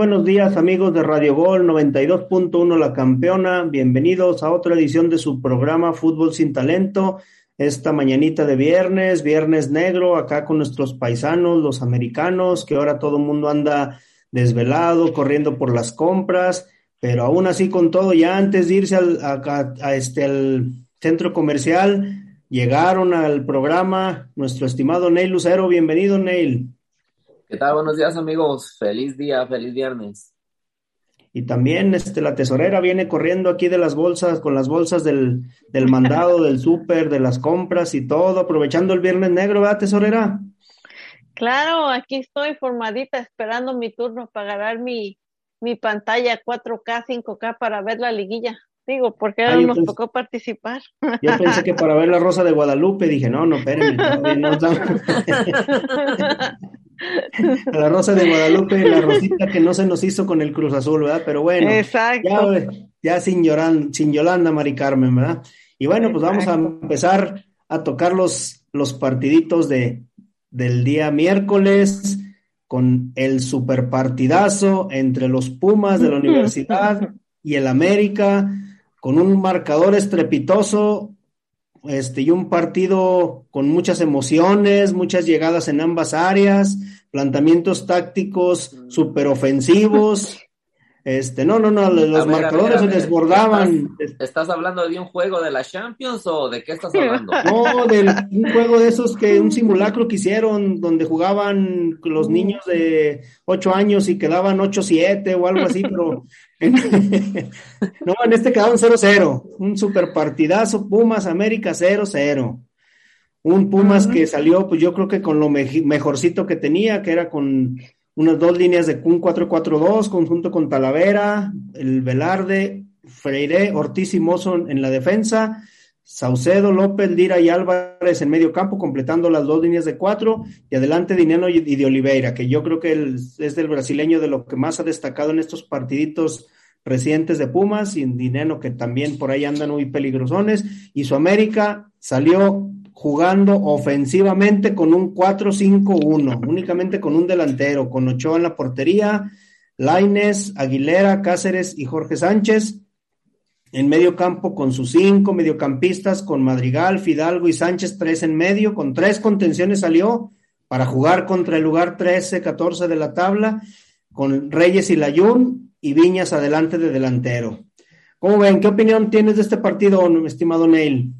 Buenos días amigos de Radio Gol 92.1 La Campeona. Bienvenidos a otra edición de su programa Fútbol sin Talento. Esta mañanita de viernes, viernes negro, acá con nuestros paisanos, los americanos, que ahora todo el mundo anda desvelado, corriendo por las compras, pero aún así con todo, ya antes de irse al, a, este, al centro comercial, llegaron al programa nuestro estimado Neil Lucero. Bienvenido, Neil. ¿Qué tal? Buenos días, amigos. Feliz día, feliz viernes. Y también este, la tesorera viene corriendo aquí de las bolsas, con las bolsas del, del mandado, del súper, de las compras y todo, aprovechando el viernes negro, ¿verdad, tesorera? Claro, aquí estoy formadita esperando mi turno para ganar mi, mi pantalla 4K, 5K para ver la liguilla. Digo, porque ahora nos tocó participar. Yo pensé que para ver la Rosa de Guadalupe, dije, no, no, espérenme. No, la Rosa de Guadalupe, la rosita que no se nos hizo con el Cruz Azul, ¿verdad? Pero bueno, Ya, sin, lloran, sin Yolanda Mari Carmen, ¿verdad? Y bueno, pues vamos a empezar a tocar los, los partiditos de, del día miércoles con el super partidazo entre los Pumas de la universidad y el América, con un marcador estrepitoso este, y un partido con muchas emociones, muchas llegadas en ambas áreas, planteamientos tácticos súper ofensivos. Este, no, no, no, los marcadores se desbordaban. ¿Estás, hablando de un juego de la Champions o de qué estás hablando? No, de un juego de esos que un simulacro que hicieron donde jugaban los niños de 8 años y quedaban 8-7 o algo así, pero no, en este quedaron 0-0. Un super partidazo, Pumas América 0-0. Un Pumas que salió, pues yo creo que con lo mejorcito que tenía, que era con unas dos líneas de un 4-4-2, conjunto con Talavera, el Velarde, Freire, Ortiz y Mozo en la defensa, Saucedo, López, Lira y Álvarez en medio campo, completando las dos líneas de cuatro, y adelante Dinero y de Oliveira, que yo creo que es del brasileño de lo que más ha destacado en estos partiditos recientes de Pumas, y Dinero que también por ahí andan muy peligrosones, y su América salió jugando ofensivamente con un 4-5-1, únicamente con un delantero, con Ochoa en la portería, Laines, Aguilera, Cáceres y Jorge Sánchez. En medio campo con sus cinco mediocampistas, con Madrigal, Fidalgo y Sánchez, tres en medio, con tres contenciones salió para jugar contra el lugar 13-14 de la tabla, con Reyes y Layún y Viñas adelante de delantero. ¿Cómo ven? ¿Qué opinión tienes de este partido, estimado Neil?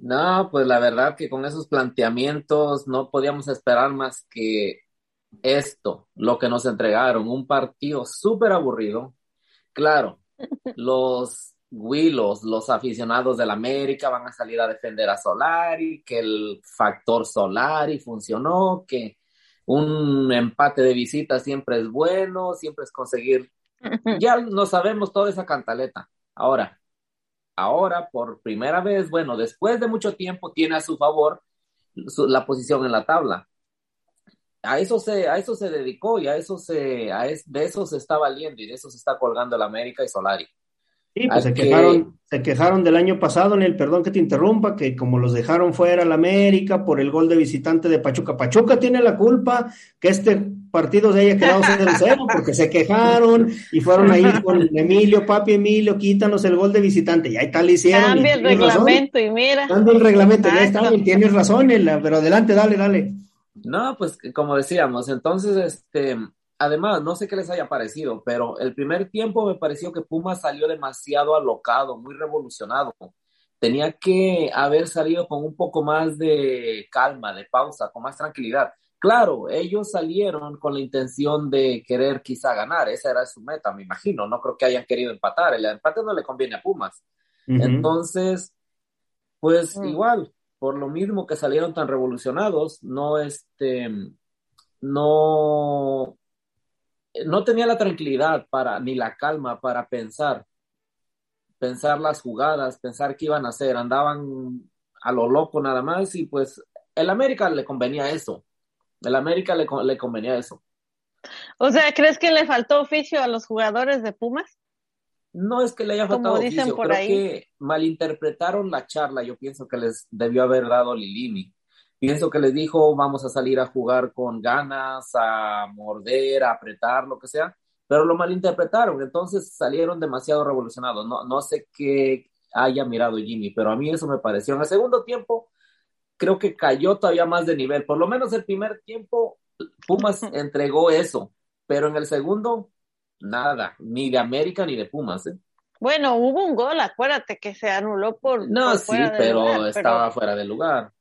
No, pues la verdad que con esos planteamientos no podíamos esperar más que esto, lo que nos entregaron, un partido súper aburrido. Claro, los Willos, los aficionados del América van a salir a defender a Solari, que el factor Solari funcionó, que un empate de visita siempre es bueno, siempre es conseguir. Ya no sabemos toda esa cantaleta. Ahora, ahora por primera vez, bueno, después de mucho tiempo, tiene a su favor la posición en la tabla. A eso se, a eso se dedicó y a eso se, a de eso se está valiendo y de eso se está colgando el América y Solari. Sí, pues se, quejaron, se quejaron del año pasado en el perdón que te interrumpa, que como los dejaron fuera la América por el gol de visitante de Pachuca. Pachuca tiene la culpa que este partido se haya quedado 0-0 porque se quejaron y fueron ahí con Emilio, papi Emilio, quítanos el gol de visitante. Y ahí tal hicieron. Cambia el reglamento y mira. Cambia el reglamento, ya está, tienes razón, pero adelante, dale, dale. No, pues como decíamos, entonces, este, además, no sé qué les haya parecido, pero el primer tiempo me pareció que Puma salió demasiado alocado, muy revolucionado. Tenía que haber salido con un poco más de calma, de pausa, con más tranquilidad. Claro, ellos salieron con la intención de querer quizá ganar, esa era su meta, me imagino. No creo que hayan querido empatar, el empate no le conviene a Pumas. Entonces, pues mm. igual, por lo mismo que salieron tan revolucionados, no este, no, no tenía la tranquilidad para, ni la calma para pensar, pensar las jugadas, pensar qué iban a hacer, andaban a lo loco nada más y pues el América le convenía eso, el América le, le convenía eso. O sea, ¿crees que le faltó oficio a los jugadores de Pumas? No es que le haya faltado oficio, creo que malinterpretaron la charla, yo pienso que les debió haber dado Lilini, pienso que les dijo, vamos a salir a jugar con ganas, a morder, a apretar, lo que sea, pero lo malinterpretaron, entonces salieron demasiado revolucionados. No, no sé qué haya mirado Jimmy, pero a mí eso me pareció. En el segundo tiempo, creo que cayó todavía más de nivel. Por lo menos el primer tiempo, Pumas entregó eso, pero en el segundo, nada, ni de América ni de Pumas. ¿eh? Bueno, hubo un gol, acuérdate que se anuló por. No, sí, pero estaba fuera de lugar.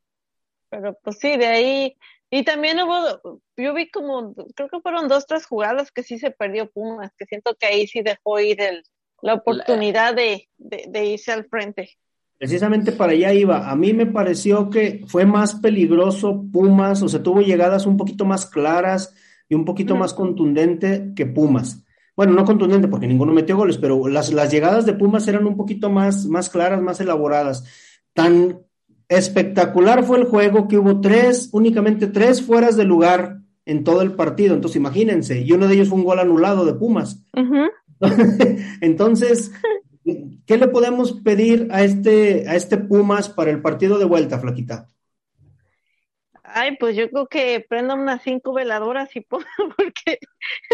Pero pues sí, de ahí. Y también hubo, yo vi como, creo que fueron dos, tres jugadas que sí se perdió Pumas, que siento que ahí sí dejó ir el, la oportunidad de, de irse al frente. Precisamente para allá iba. A mí me pareció que fue más peligroso Pumas, o sea, tuvo llegadas un poquito más claras y un poquito más contundente que Pumas. Bueno, no contundente porque ninguno metió goles, pero las, las llegadas de Pumas eran un poquito más, más claras, más elaboradas. Tan espectacular fue el juego que hubo tres, únicamente tres fueras de lugar en todo el partido. Entonces, imagínense, y uno de ellos fue un gol anulado de Pumas. Entonces, ¿qué le podemos pedir a este, a este Pumas para el partido de vuelta, Flaquita? Ay, pues yo creo que prenda unas cinco veladoras y ponga, porque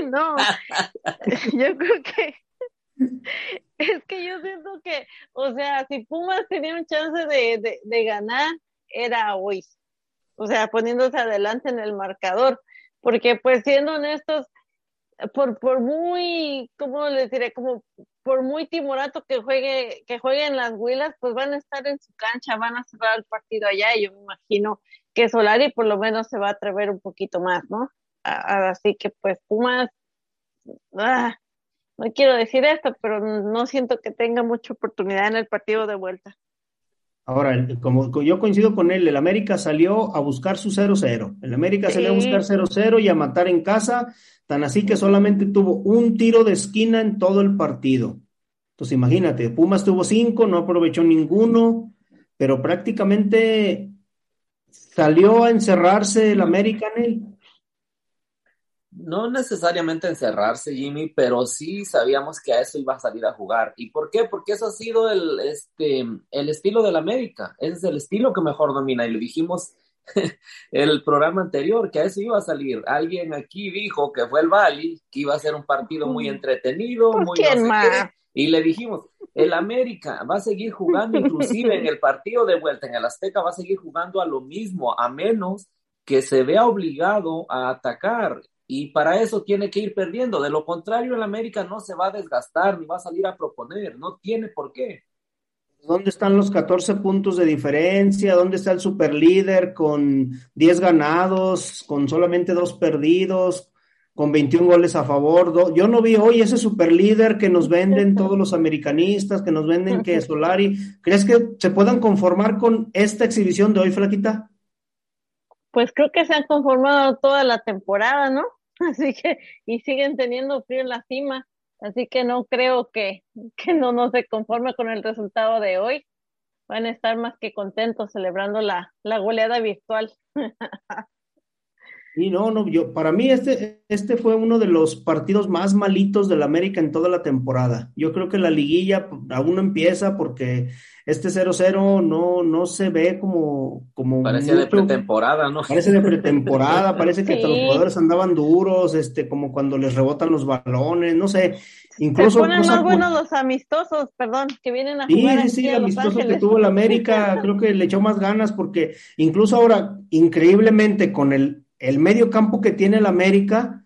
no, yo creo que es que yo siento que, o sea, si Pumas tenía un chance de, de, ganar, era hoy. O sea, poniéndose adelante en el marcador. Porque, pues, siendo honestos, por, por muy, ¿cómo les diré? Como por muy timorato que juegue, que jueguen las huilas, pues van a estar en su cancha, van a cerrar el partido allá y yo me imagino que Solari por lo menos se va a atrever un poquito más, ¿no? Así que pues Pumas, ah, no quiero decir esto, pero no siento que tenga mucha oportunidad en el partido de vuelta. Ahora, como yo coincido con él, el América salió a buscar su 0-0. El América salió a buscar 0-0 y a matar en casa, tan así que solamente tuvo un tiro de esquina en todo el partido. Entonces, imagínate, Pumas tuvo cinco, no aprovechó ninguno, pero prácticamente salió a encerrarse el América en él. No necesariamente encerrarse, Jimmy, pero sí sabíamos que a eso iba a salir a jugar. ¿Y por qué? Porque eso ha sido el, este, el estilo del América. Ese es el estilo que mejor domina. Y lo dijimos el programa anterior, que a eso iba a salir. Alguien aquí dijo que fue el Bali, que iba a ser un partido muy entretenido, muy y le dijimos, el América va a seguir jugando, inclusive en el partido de vuelta en el Azteca, va a seguir jugando a lo mismo, a menos que se vea obligado a atacar. Y para eso tiene que ir perdiendo. De lo contrario, el América no se va a desgastar ni va a salir a proponer. No tiene por qué. ¿Dónde están los 14 puntos de diferencia? ¿Dónde está el superlíder con 10 ganados, con solamente dos perdidos? con 21 goles a favor. Yo no vi hoy ese superlíder que nos venden todos los americanistas, que nos venden que Solari. ¿Crees que se puedan conformar con esta exhibición de hoy, Flaquita? Pues creo que se han conformado toda la temporada, ¿no? Así que, y siguen teniendo frío en la cima. Así que no creo que, que no, no se conforme con el resultado de hoy. Van a estar más que contentos celebrando la, la goleada virtual. Y no, no, yo, para mí este, este fue uno de los partidos más malitos del América en toda la temporada. Yo creo que la liguilla aún no empieza porque este 0-0 no, no se ve como, como Parece de pretemporada, ¿no? Parece de pretemporada, parece que los jugadores andaban duros, este, como cuando les rebotan los balones, no sé. Incluso, se ponen más buenos los amistosos, perdón, que vienen a jugar. Sí, sí, amistosos que tuvo el América, creo que le echó más ganas porque incluso ahora, increíblemente, con el el medio campo que tiene el América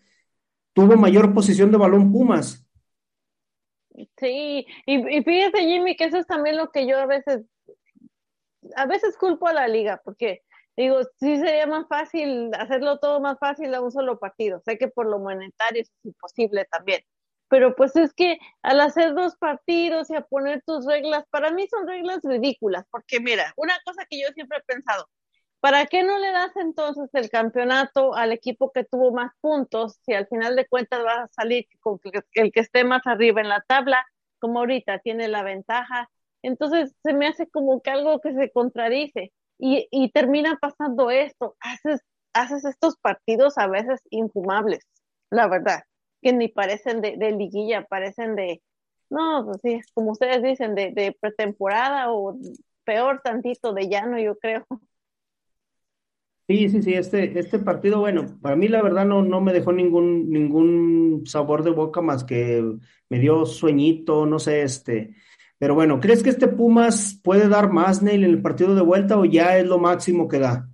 tuvo mayor posición de balón Pumas. Sí, y, fíjese Jimmy que eso es también lo que yo a veces, a veces culpo a la liga, porque digo, sí sería más fácil hacerlo todo más fácil a un solo partido. Sé que por lo monetario es imposible también, pero pues es que al hacer dos partidos y a poner tus reglas, para mí son reglas ridículas, porque mira, una cosa que yo siempre he pensado, ¿Para qué no le das entonces el campeonato al equipo que tuvo más puntos si al final de cuentas va a salir con el que esté más arriba en la tabla, como ahorita tiene la ventaja? Entonces se me hace como que algo que se contradice y, termina pasando esto. Haces, haces estos partidos a veces infumables, la verdad, que ni parecen de, de liguilla, parecen de, no, pues sí, como ustedes dicen, de, de pretemporada o peor tantito de llano, yo creo. Sí, sí, sí, este, este partido, bueno, para mí la verdad no, no me dejó ningún, ningún sabor de boca más que me dio sueñito, no sé, este. Pero bueno, ¿crees que este Pumas puede dar más, Neil, en el partido de vuelta o ya es lo máximo que da?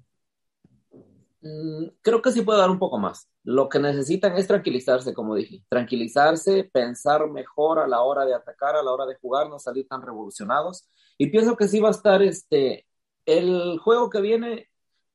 Mm, creo que sí puede dar un poco más. Lo que necesitan es tranquilizarse, como dije, tranquilizarse, pensar mejor a la hora de atacar, a la hora de jugar, no salir tan revolucionados. Y pienso que sí va a estar este, el juego que viene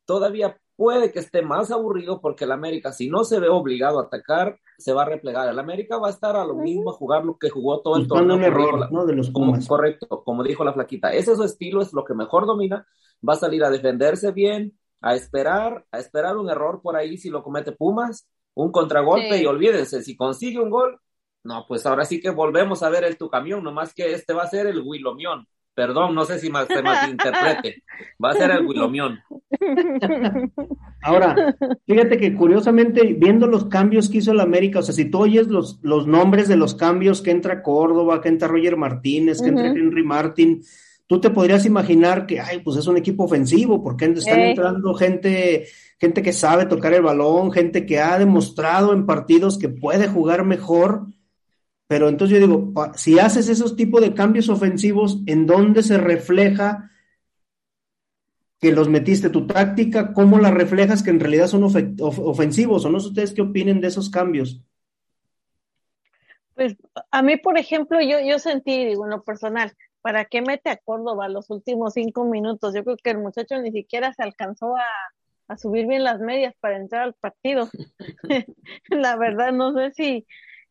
todavía puede que esté más aburrido porque el América, si no se ve obligado a atacar, se va a replegar. El América va a estar a lo mismo a jugar lo que jugó todo el torneo. un error, ¿no? De los Pumas. correcto, como dijo la flaquita. Ese es su estilo, es lo que mejor domina. Va a salir a defenderse bien, a esperar, a esperar un error por ahí si lo comete Pumas, un contragolpe y olvídense, si consigue un gol, no, pues ahora sí que volvemos a ver el tu camión, nomás que este va a ser el Wilomión. Perdón, no sé si más, se interprete. Va a ser el Wilomión. Ahora, fíjate que curiosamente, viendo los cambios que hizo el América, o sea, si tú oyes los, los nombres de los cambios que entra Córdoba, que entra Roger Martínez, que entra Henry Martín, tú te podrías imaginar que, ay, pues es un equipo ofensivo, porque están eh. entrando gente, gente que sabe tocar el balón, gente que ha demostrado en partidos que puede jugar mejor pero entonces yo digo, si haces esos tipos de cambios ofensivos, ¿en dónde se refleja que los metiste tu táctica? ¿Cómo la reflejas que en realidad son ofensivos? ¿O no sé ustedes qué opinen de esos cambios? Pues a mí, por ejemplo, yo, yo sentí, digo, en lo personal, ¿para qué mete a Córdoba los últimos cinco minutos? Yo creo que el muchacho ni siquiera se alcanzó a, a subir bien las medias para entrar al partido. la verdad, no sé si,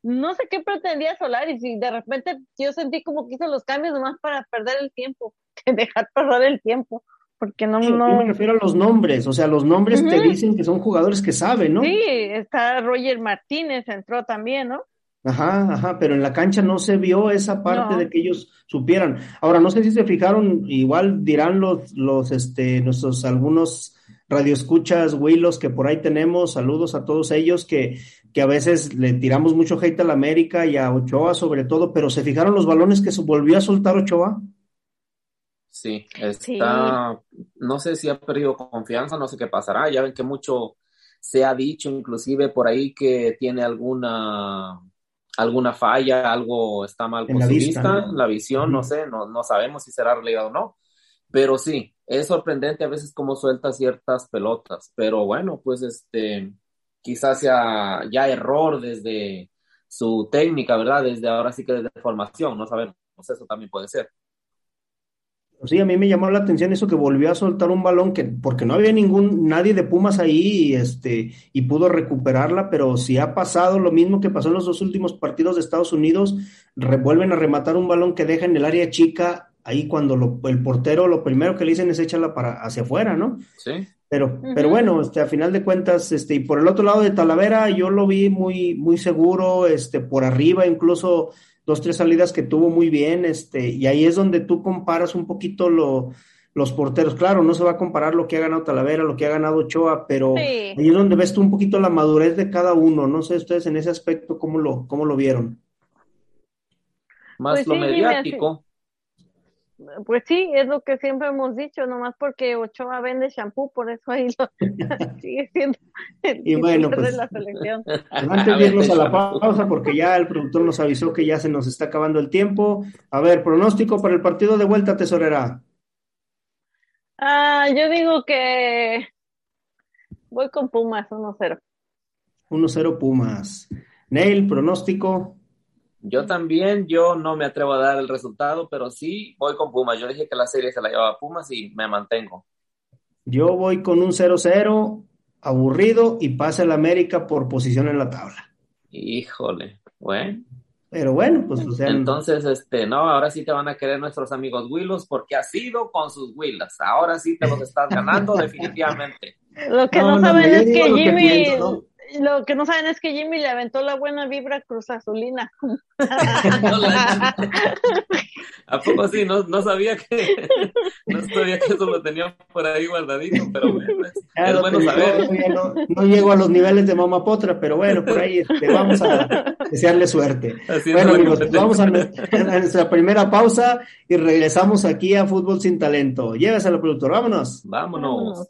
no sé qué pretendía Solari, si de repente yo sentí como que hizo los cambios nomás para perder el tiempo, que dejar perder el tiempo, porque no, no... me refiero a los nombres, o sea, los nombres te dicen que son jugadores que saben, ¿no? Sí, está Roger Martínez, entró también, ¿no? Ajá, ajá, pero en la cancha no se vio esa parte de que ellos supieran. Ahora, no sé si se fijaron, igual dirán los, los, este, nuestros algunos radioescuchas, Willos, que por ahí tenemos, saludos a todos ellos, que que a veces le tiramos mucho hate a la América y a Ochoa sobre todo, pero ¿se fijaron los balones que se volvió a soltar Ochoa? Sí, está, no sé si ha perdido confianza, no sé qué pasará, ya ven que mucho se ha dicho inclusive por ahí que tiene alguna alguna falla, algo está mal con la su vista, la visión, no sé, no, no sabemos si será realidad o no, pero sí, es sorprendente a veces cómo suelta ciertas pelotas, pero bueno, pues este, quizás sea ya error desde su técnica, ¿verdad? Desde ahora sí que desde formación, no sabemos, eso también puede ser. Sí, a mí me llamó la atención eso que volvió a soltar un balón que, porque no había ningún, nadie de Pumas ahí, y este, y pudo recuperarla, pero si ha pasado lo mismo que pasó en los dos últimos partidos de Estados Unidos, vuelven a rematar un balón que deja en el área chica, ahí cuando el portero lo primero que le dicen es echarla para hacia afuera, ¿no? Sí. Pero, pero bueno, este, a final de cuentas, este, y por el otro lado de Talavera, yo lo vi muy, muy seguro, este, por arriba, incluso dos, tres salidas que tuvo muy bien, este, y ahí es donde tú comparas un poquito lo, los porteros. Claro, no se va a comparar lo que ha ganado Talavera, lo que ha ganado Ochoa, pero ahí es donde ves tú un poquito la madurez de cada uno. No sé ustedes en ese aspecto cómo lo, cómo lo vieron. Más pues lo mediático. Pues sí, es lo que siempre hemos dicho, nomás porque Ochoa vende shampoo, por eso ahí lo sigue siendo el y bueno, pues, de la selección. Antes de irnos a la pausa, porque ya el productor nos avisó que ya se nos está acabando el tiempo. A ver, pronóstico para el partido de vuelta, tesorera. Ah, yo digo que voy con Pumas, 1-0. 1-0 Pumas. Neil, pronóstico. Yo también, yo no me atrevo a dar el resultado, pero sí voy con Pumas. Yo dije que la serie se la llevaba Pumas y me mantengo. Yo voy con un 0-0, aburrido y pasa el América por posición en la tabla. Híjole, bueno. Pero bueno, pues o sea. Entonces, este, no, ahora sí te van a querer nuestros amigos Willos porque has sido con sus Willas. Ahora sí te los estás ganando definitivamente. Lo que no, saben es que Jimmy, lo que no saben es que Jimmy le aventó la buena vibra Cruz Azulina. ¿A poco sí? No, no sabía que no sabía que eso lo tenía por ahí guardadito, pero bueno, es, bueno saber. No, llego a los niveles de Mama Potra, pero bueno, por ahí este, vamos a desearle suerte. bueno, amigos, vamos a, nuestra primera pausa y regresamos aquí a Fútbol Sin Talento. Lléveselo, productor, vámonos. Vámonos.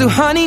So, honey,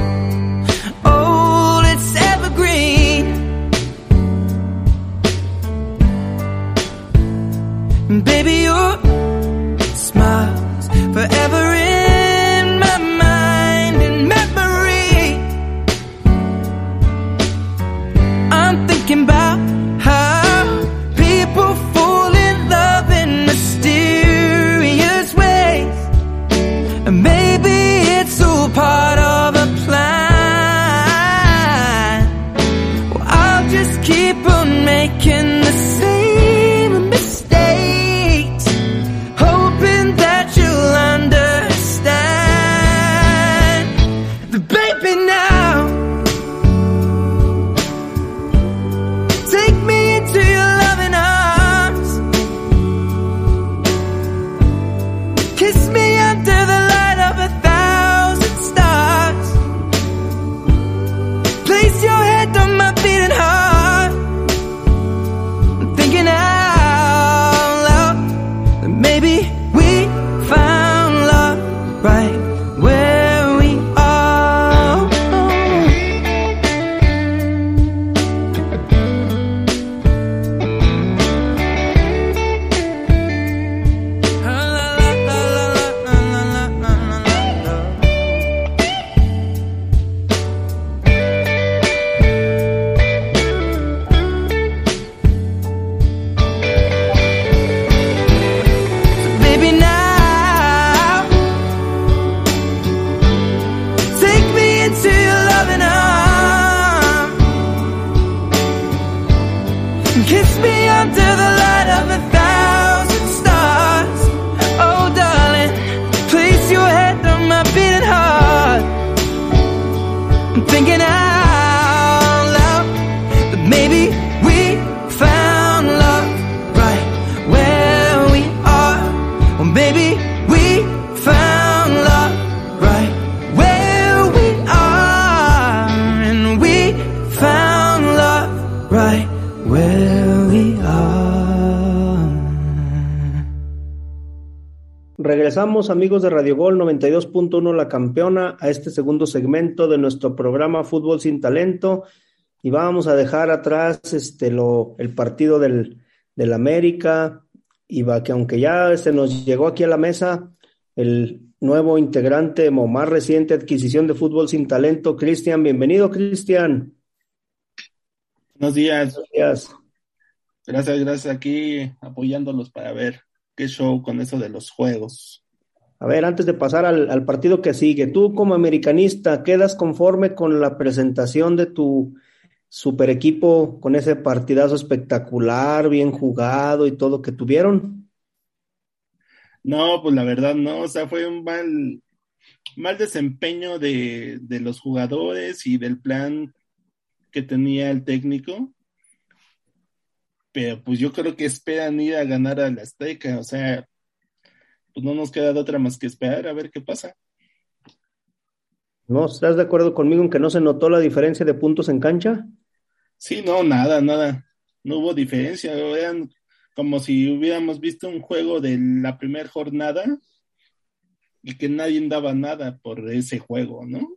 Regresamos amigos de Radio Gol 92.1 La Campeona a este segundo segmento de nuestro programa Fútbol sin Talento y vamos a dejar atrás este lo el partido del, del América y va que aunque ya se nos llegó aquí a la mesa el nuevo integrante o más reciente adquisición de Fútbol sin Talento, Cristian, bienvenido Cristian. Buenos días. Buenos días. Gracias, gracias. Aquí apoyándolos para ver qué show con eso de los juegos. A ver, antes de pasar al, al partido que sigue, tú como americanista, ¿quedas conforme con la presentación de tu super equipo, con ese partidazo espectacular, bien jugado y todo que tuvieron? No, pues la verdad no, o sea, fue un mal, mal desempeño de, de los jugadores y del plan que tenía el técnico. Pero pues yo creo que esperan ir a ganar a la Azteca, o sea, pues no nos queda de otra más que esperar a ver qué pasa. ¿No estás de acuerdo conmigo en que no se notó la diferencia de puntos en cancha? Sí, no, nada, nada. No hubo diferencia. Eran como si hubiéramos visto un juego de la primera jornada y que nadie daba nada por ese juego, ¿no?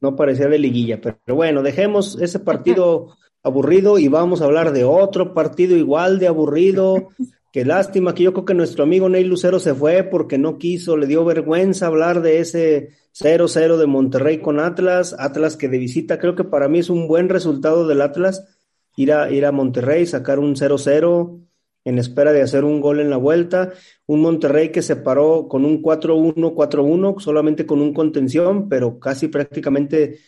No parecía de liguilla, pero bueno, dejemos ese partido aburrido y vamos a hablar de otro partido igual de aburrido. Qué lástima que yo creo que nuestro amigo Ney Lucero se fue porque no quiso, le dio vergüenza hablar de ese 0-0 de Monterrey con Atlas, Atlas que de visita, creo que para mí es un buen resultado del Atlas ir a, ir a Monterrey, sacar un 0-0 en espera de hacer un gol en la vuelta, un Monterrey que se paró con un 4-1, 4-1, solamente con un contención, pero casi prácticamente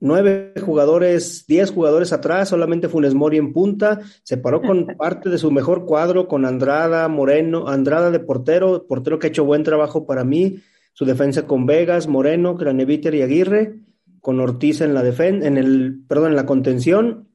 nueve jugadores, diez jugadores atrás, solamente Funes Mori en punta, se paró con parte de su mejor cuadro, con Andrada, Moreno, Andrada de portero, portero que ha hecho buen trabajo para mí, su defensa con Vegas, Moreno, Graneviter y Aguirre, con Ortiz en la defensa, en el, perdón, en la contención,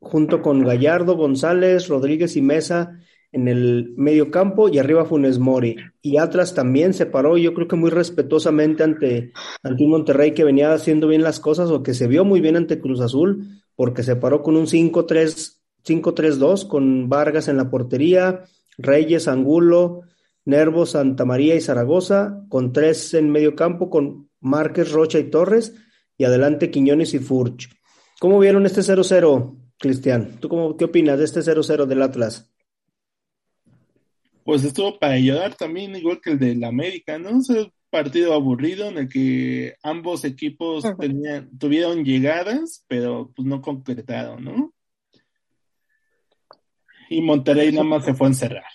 junto con Gallardo, González, Rodríguez y Mesa en el medio campo y arriba Funes Mori. Y Atlas también se paró, yo creo que muy respetuosamente ante, ante un Monterrey que venía haciendo bien las cosas o que se vio muy bien ante Cruz Azul, porque se paró con un 5-3, 5-3-2 con Vargas en la portería, Reyes, Angulo, Nervo, Santa María y Zaragoza, con tres en medio campo, con Márquez, Rocha y Torres, y adelante Quiñones y Furch. ¿Cómo vieron este 0-0, Cristian? ¿Tú cómo, qué opinas de este 0-0 del Atlas? Pues estuvo para ayudar también, igual que el del América, ¿no? Es un partido aburrido en el que ambos equipos tenían, tuvieron llegadas, pero pues no concretaron, ¿no? Y Monterrey nada más se fue a encerrar.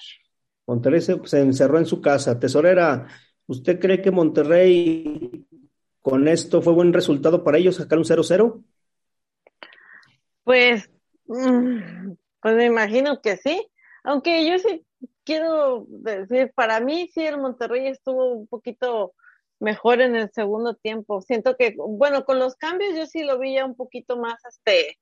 Monterrey se, se encerró en su casa. Tesorera, ¿usted cree que Monterrey con esto fue buen resultado para ellos sacar un 0-0? Pues, mm, pues me imagino que sí. Aunque yo sí quiero decir, para mí sí el Monterrey estuvo un poquito mejor en el segundo tiempo. Siento que, bueno, con los cambios yo sí lo vi ya un poquito más, este,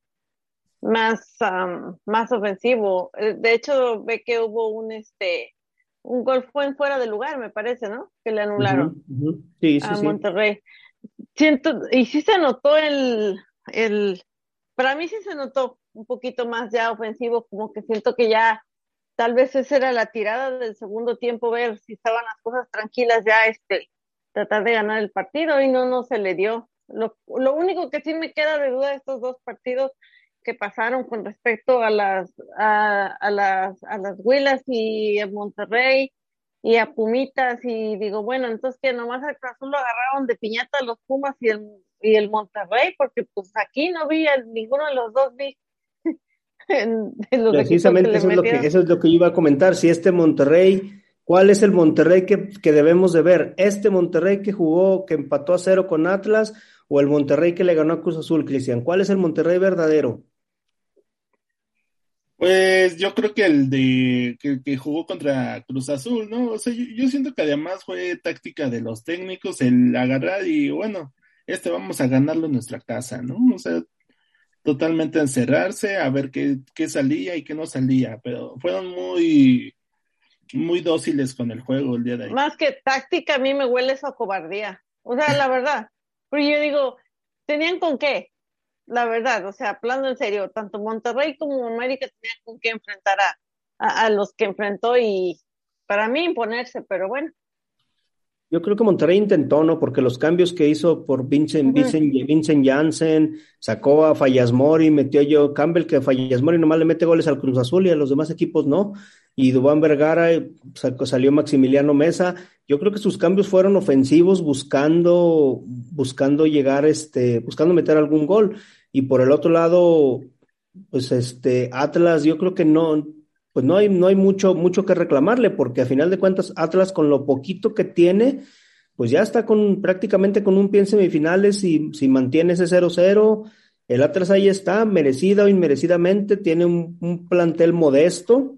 más, um, más ofensivo. Eh, de hecho, ve que hubo un, este, un gol fue en fuera de lugar, me parece, ¿no? Que le anularon uh -huh, uh -huh. Sí, sí, a sí. Monterrey. Siento, y sí se notó el, el, para mí sí se notó un poquito más ya ofensivo, como que siento que ya tal vez esa era la tirada del segundo tiempo, ver si estaban las cosas tranquilas ya, este, tratar de ganar el partido y no, no se le dio. Lo, lo único que sí me queda de duda de estos dos partidos que pasaron con respecto a las, a, a las, a las Huilas y a Monterrey y a Pumitas y digo, bueno, entonces que nomás al Azul lo agarraron de piñata los Pumas y el, y el Monterrey, porque pues aquí no vi a ninguno de los dos en, en los Precisamente eso es, lo que, eso es lo que yo iba a comentar. Si este Monterrey, ¿cuál es el Monterrey que, que, debemos de ver? ¿Este Monterrey que jugó, que empató a cero con Atlas o el Monterrey que le ganó a Cruz Azul, Cristian? ¿Cuál es el Monterrey verdadero? Pues yo creo que el de que, que, jugó contra Cruz Azul, ¿no? O sea, yo, yo, siento que además fue táctica de los técnicos el agarrar y bueno, este vamos a ganarlo en nuestra casa, ¿no? O sea, totalmente encerrarse, a ver qué, qué salía y qué no salía, pero fueron muy, muy dóciles con el juego el día de ahí. Más que táctica, a mí me huele eso a cobardía. O sea, la verdad. Porque yo digo, ¿tenían con qué? La verdad, o sea, hablando en serio, tanto Monterrey como América tenían con qué enfrentar a, a, a los que enfrentó y para mí imponerse, pero bueno. Yo creo que Monterrey intentó, ¿no? Porque los cambios que hizo por Vincent. Vincent, Vincent Janssen, sacó a Fallasmori, metió a Joe Campbell, que Fallasmori nomás le mete goles al Cruz Azul y a los demás equipos no. Y Dubán Vergara, sacó, salió Maximiliano Mesa. Yo creo que sus cambios fueron ofensivos, buscando, buscando llegar, este, buscando meter algún gol. Y por el otro lado, pues este Atlas, yo creo que no, pues no hay, no hay mucho, mucho que reclamarle, porque a final de cuentas, Atlas con lo poquito que tiene, pues ya está con prácticamente con un pie en semifinales y si mantiene ese 0-0, el Atlas ahí está, merecida o inmerecidamente, tiene un, plantel modesto.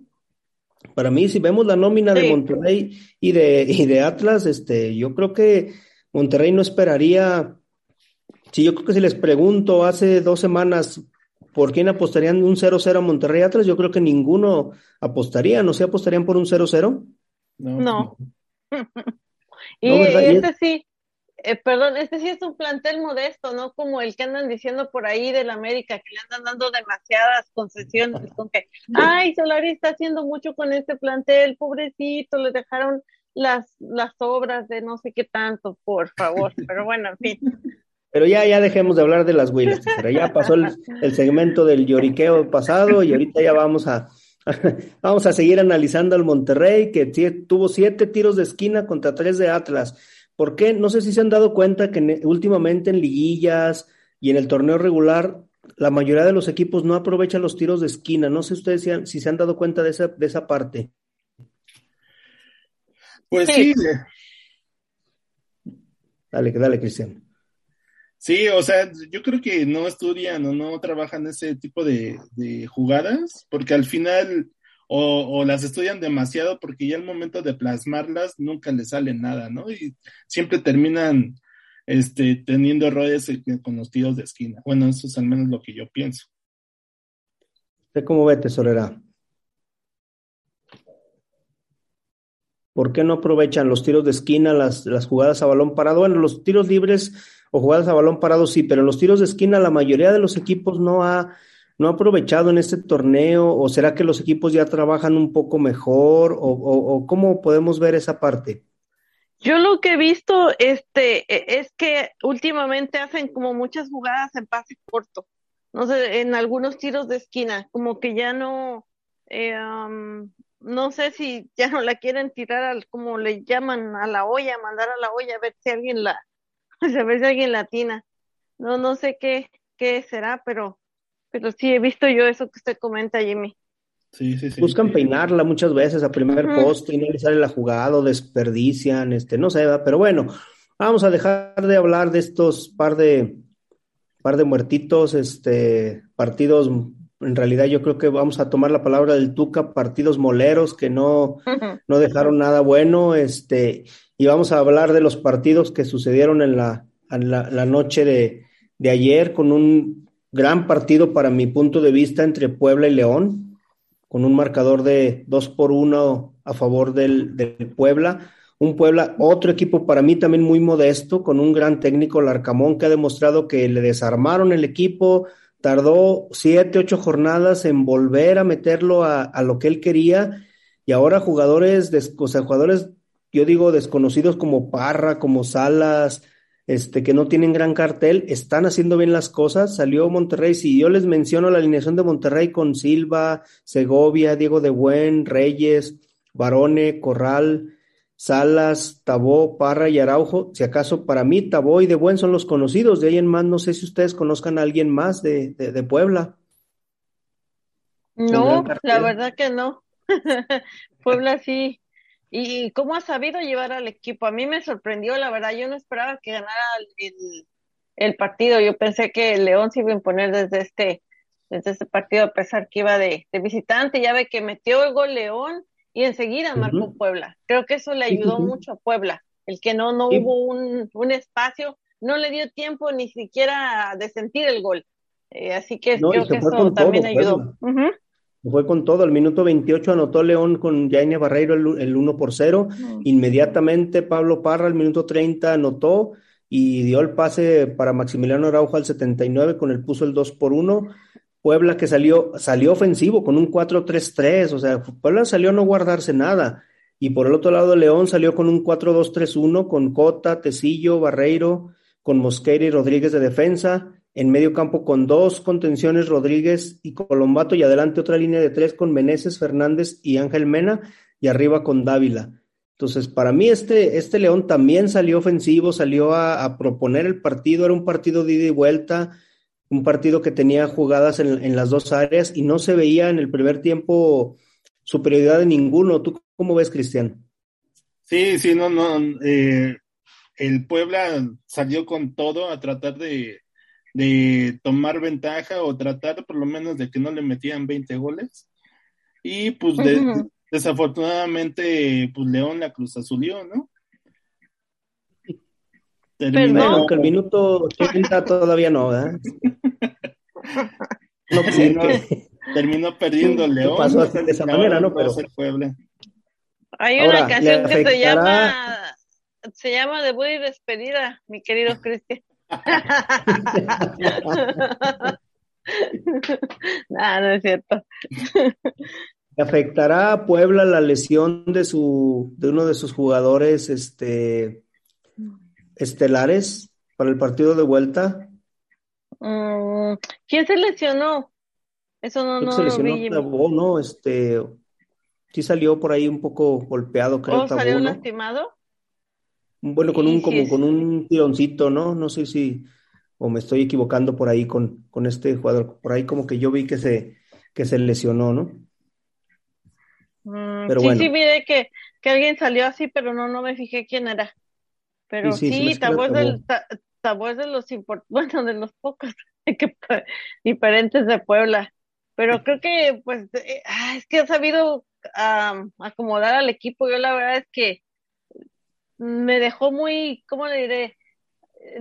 Para mí, si vemos la nómina de Monterrey y de, y de Atlas, este, yo creo que Monterrey no esperaría. Si yo creo que si les pregunto hace dos semanas por quién apostarían un 0-0 a Monterrey Atlas, yo creo que ninguno apostaría, ¿no se apostarían por un 0-0? No. no. y este sí, eh, perdón, este sí es un plantel modesto, ¿no? Como el que andan diciendo por ahí del América, que le andan dando demasiadas concesiones, con que, ay, Solari está haciendo mucho con este plantel, pobrecito, le dejaron las, las obras de no sé qué tanto, por favor, pero bueno, en fin. Pero ya, ya dejemos de hablar de las Willis, pero ya pasó el, el, segmento del lloriqueo pasado y ahorita ya vamos a, vamos a seguir analizando al Monterrey, que tuvo siete tiros de esquina contra tres de Atlas ¿Por qué? No sé si se han dado cuenta que últimamente en liguillas y en el torneo regular la mayoría de los equipos no aprovechan los tiros de esquina. No sé ustedes si, se han dado cuenta de esa, de esa parte. Pues sí. Dale, dale, Cristian. Sí, o sea, yo creo que no estudian o no trabajan ese tipo de, jugadas, porque al final o, las estudian demasiado porque ya el momento de plasmarlas nunca les sale nada, ¿no? Y siempre terminan este, teniendo errores con los tiros de esquina. Bueno, eso es al menos lo que yo pienso. ¿Usted cómo ve, tesorera? ¿Por qué no aprovechan los tiros de esquina, las, las jugadas a balón parado? Bueno, los tiros libres o jugadas a balón parado sí, pero los tiros de esquina la mayoría de los equipos no ha no ha aprovechado en este torneo o será que los equipos ya trabajan un poco mejor o, cómo podemos ver esa parte? Yo lo que he visto este, e, es que últimamente hacen como muchas jugadas en pase corto, no sé, en algunos tiros de esquina, como que ya no, eh, no sé si ya no la quieren tirar al, como le llaman a la olla, mandar a la olla a ver si alguien la, a ver si alguien latina. No, no sé qué, qué será, pero pero sí he visto yo eso que usted comenta, Jimmy. Sí, sí, sí. Buscan peinarla muchas veces a primer poste y no le sale la jugada o desperdician, este, no sé, pero bueno, vamos a dejar de hablar de estos par de par de muertitos, este, partidos, en realidad yo creo que vamos a tomar la palabra del Tuca, partidos moleros que no, no dejaron nada bueno, este, y vamos a hablar de los partidos que sucedieron en la, en la, la noche de, de ayer con un Gran partido para mi punto de vista entre Puebla y León, con un marcador de 2 por 1 a favor del, Puebla. Un Puebla, otro equipo para mí también muy modesto, con un gran técnico, Larcamón, que ha demostrado que le desarmaron el equipo, tardó siete, ocho jornadas en volver a meterlo a, a lo que él quería, y ahora jugadores, o sea, jugadores, yo digo, desconocidos como Parra, como Salas, este, que no tienen gran cartel, están haciendo bien las cosas. Salió Monterrey, si yo les menciono la alineación de Monterrey con Silva, Segovia, Diego de Buen, Reyes, Barone, Corral, Salas, Tabó, Parra y Araujo. Si acaso para mí Tabó y de Buen son los conocidos, de ahí en más no sé si ustedes conozcan a alguien más de, de Puebla. No, la verdad que no. Puebla sí, ¿Y cómo ha sabido llevar al equipo? A mí me sorprendió, la verdad, yo no esperaba que ganara el, partido. Yo pensé que el León se iba a imponer desde este, desde este partido, a pesar que iba de, visitante. Ya ve que metió el gol León y enseguida marcó Puebla. Creo que eso le ayudó mucho a Puebla. El que no, no hubo un, espacio, no le dio tiempo ni siquiera de sentir el gol. Eh, así que creo que eso también ayudó fue con todo. Al minuto 28 anotó León con Jaime Barreiro el, 1 por 0. Inmediatamente Pablo Parra al minuto 30 anotó y dio el pase para Maximiliano Araujo al 79 con el puso el 2 por 1. Puebla que salió, salió ofensivo con un 4-3-3, o sea, Puebla salió a no guardarse nada. Y por el otro lado, León salió con un 4-2-3-1 con Cota, Tecillo, Barreiro, con Mosquera y Rodríguez de defensa en medio campo con dos contenciones Rodríguez y Colombato y adelante otra línea de tres con Meneses, Fernández y Ángel Mena y arriba con Dávila. Entonces, para mí este, este León también salió ofensivo, salió a, proponer el partido, era un partido de ida y vuelta. Un partido que tenía jugadas en, en, las dos áreas y no se veía en el primer tiempo superioridad de ninguno. ¿Tú cómo ves, Cristian? Sí, sí, no, no. Eh, el Puebla salió con todo a tratar de, de tomar ventaja o tratar por lo menos de que no le metían 20 goles. Y pues de, desafortunadamente, pues León la cruz azulió, ¿no? Terminó que el minuto 80 todavía no, ¿verdad? no, pues, no, terminó perdiendo León. Pasó de esa manera, ¿no? Pero... Hay una Ahora, canción que se llama se llama Debut y Despedida, mi querido Cristian. no, no es cierto. ¿Afectará a Puebla la lesión de su de uno de sus jugadores este estelares para el partido de vuelta? Mm, ¿Quién se lesionó? Eso no, no se lesionó lo vi. no, este sí salió por ahí un poco golpeado, creo. ¿O salió lastimado? Bueno, con un, como con un tironcito, ¿no? No sé si, o me estoy equivocando por ahí con, con este jugador. Por ahí como que yo vi que se, que se lesionó, ¿no? Mm, pero sí, sí, vi que, que alguien salió así, pero no, no me fijé quién era. Pero sí, sí, Tabo es, del, de los bueno, de los pocos diferentes de Puebla. Pero creo que, pues, eh, ah, es que ha sabido acomodar al equipo. Yo la verdad es que me dejó muy, ¿cómo le diré?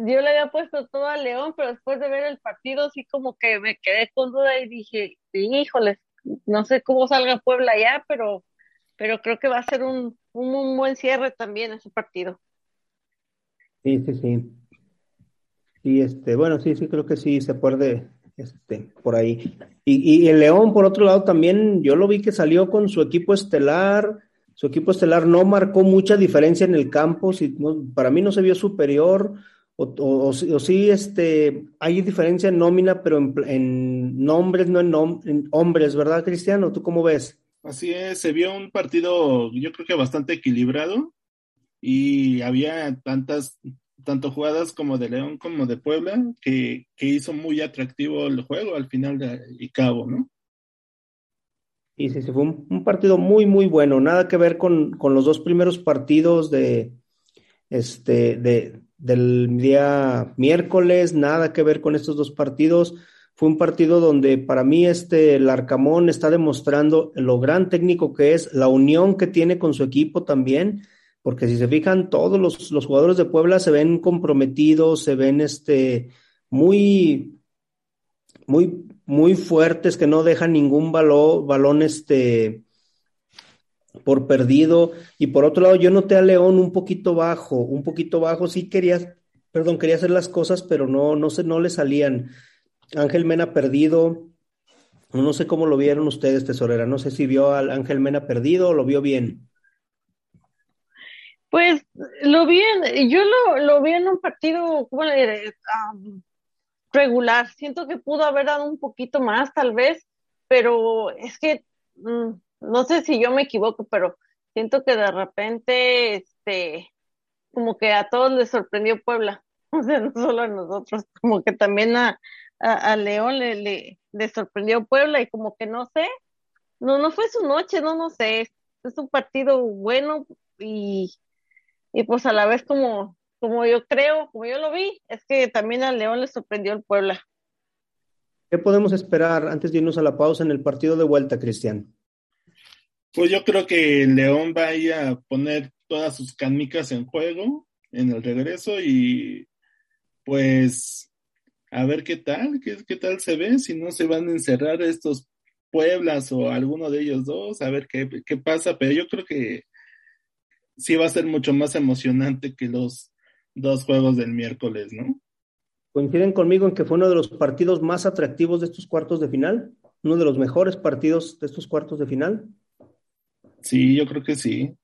Yo le había puesto todo a León, pero después de ver el partido sí como que me quedé con duda y dije, híjoles, no sé cómo salga Puebla ya, pero, pero creo que va a ser un, un, buen cierre también ese partido. Sí, sí, sí. Y este, bueno, sí, sí, creo que sí se puede, este, por ahí. Y, y el León, por otro lado, también yo lo vi que salió con su equipo estelar, su equipo estelar no marcó mucha diferencia en el campo, si, para mí no se vio superior, o, o, sí este, hay diferencia en nómina, pero en, nombres, no en, hombres, ¿verdad, Cristiano? ¿Tú cómo ves? Así es, se vio un partido yo creo que bastante equilibrado y había tantas, tanto jugadas como de León como de Puebla que, que hizo muy atractivo el juego al final de, y cabo, ¿no? Y sí, sí, fue un, partido muy, muy bueno. Nada que ver con, los dos primeros partidos de este de, del día miércoles, nada que ver con estos dos partidos. Fue un partido donde para mí este el Arcamón está demostrando lo gran técnico que es, la unión que tiene con su equipo también, porque si se fijan, todos los, los jugadores de Puebla se ven comprometidos, se ven este muy, muy muy fuertes que no dejan ningún balón, balón este, por perdido. Y por otro lado, yo noté a León un poquito bajo, un poquito bajo. Sí quería, perdón, quería hacer las cosas, pero no, no sé, no le salían. Ángel Mena perdido. No sé cómo lo vieron ustedes, tesorera. No sé si vio al Ángel Mena perdido o lo vio bien. Pues lo vi en, yo lo, lo vi en un partido, bueno, regular. Siento que pudo haber dado un poquito más, tal vez, pero es que mm, no sé si yo me equivoco, pero siento que de repente, este, como que a todos les sorprendió Puebla, o sea, no solo a nosotros, como que también a, a, León le, le, le, sorprendió Puebla y como que no sé, no, no fue su noche, no, no sé, es un partido bueno y, y pues a la vez como como yo creo, como yo lo vi, es que también al León le sorprendió el Puebla. ¿Qué podemos esperar antes de irnos a la pausa en el partido de vuelta, Cristian? Pues yo creo que el León va a ir a poner todas sus canicas en juego en el regreso y pues a ver qué tal, qué, qué tal se ve, si no se van a encerrar estos Pueblas o alguno de ellos dos, a ver qué, qué pasa, pero yo creo que sí va a ser mucho más emocionante que los dos juegos del miércoles, ¿no? ¿Coinciden conmigo en que fue uno de los partidos más atractivos de estos cuartos de final? ¿Uno de los mejores partidos de estos cuartos de final? Sí, yo creo que sí.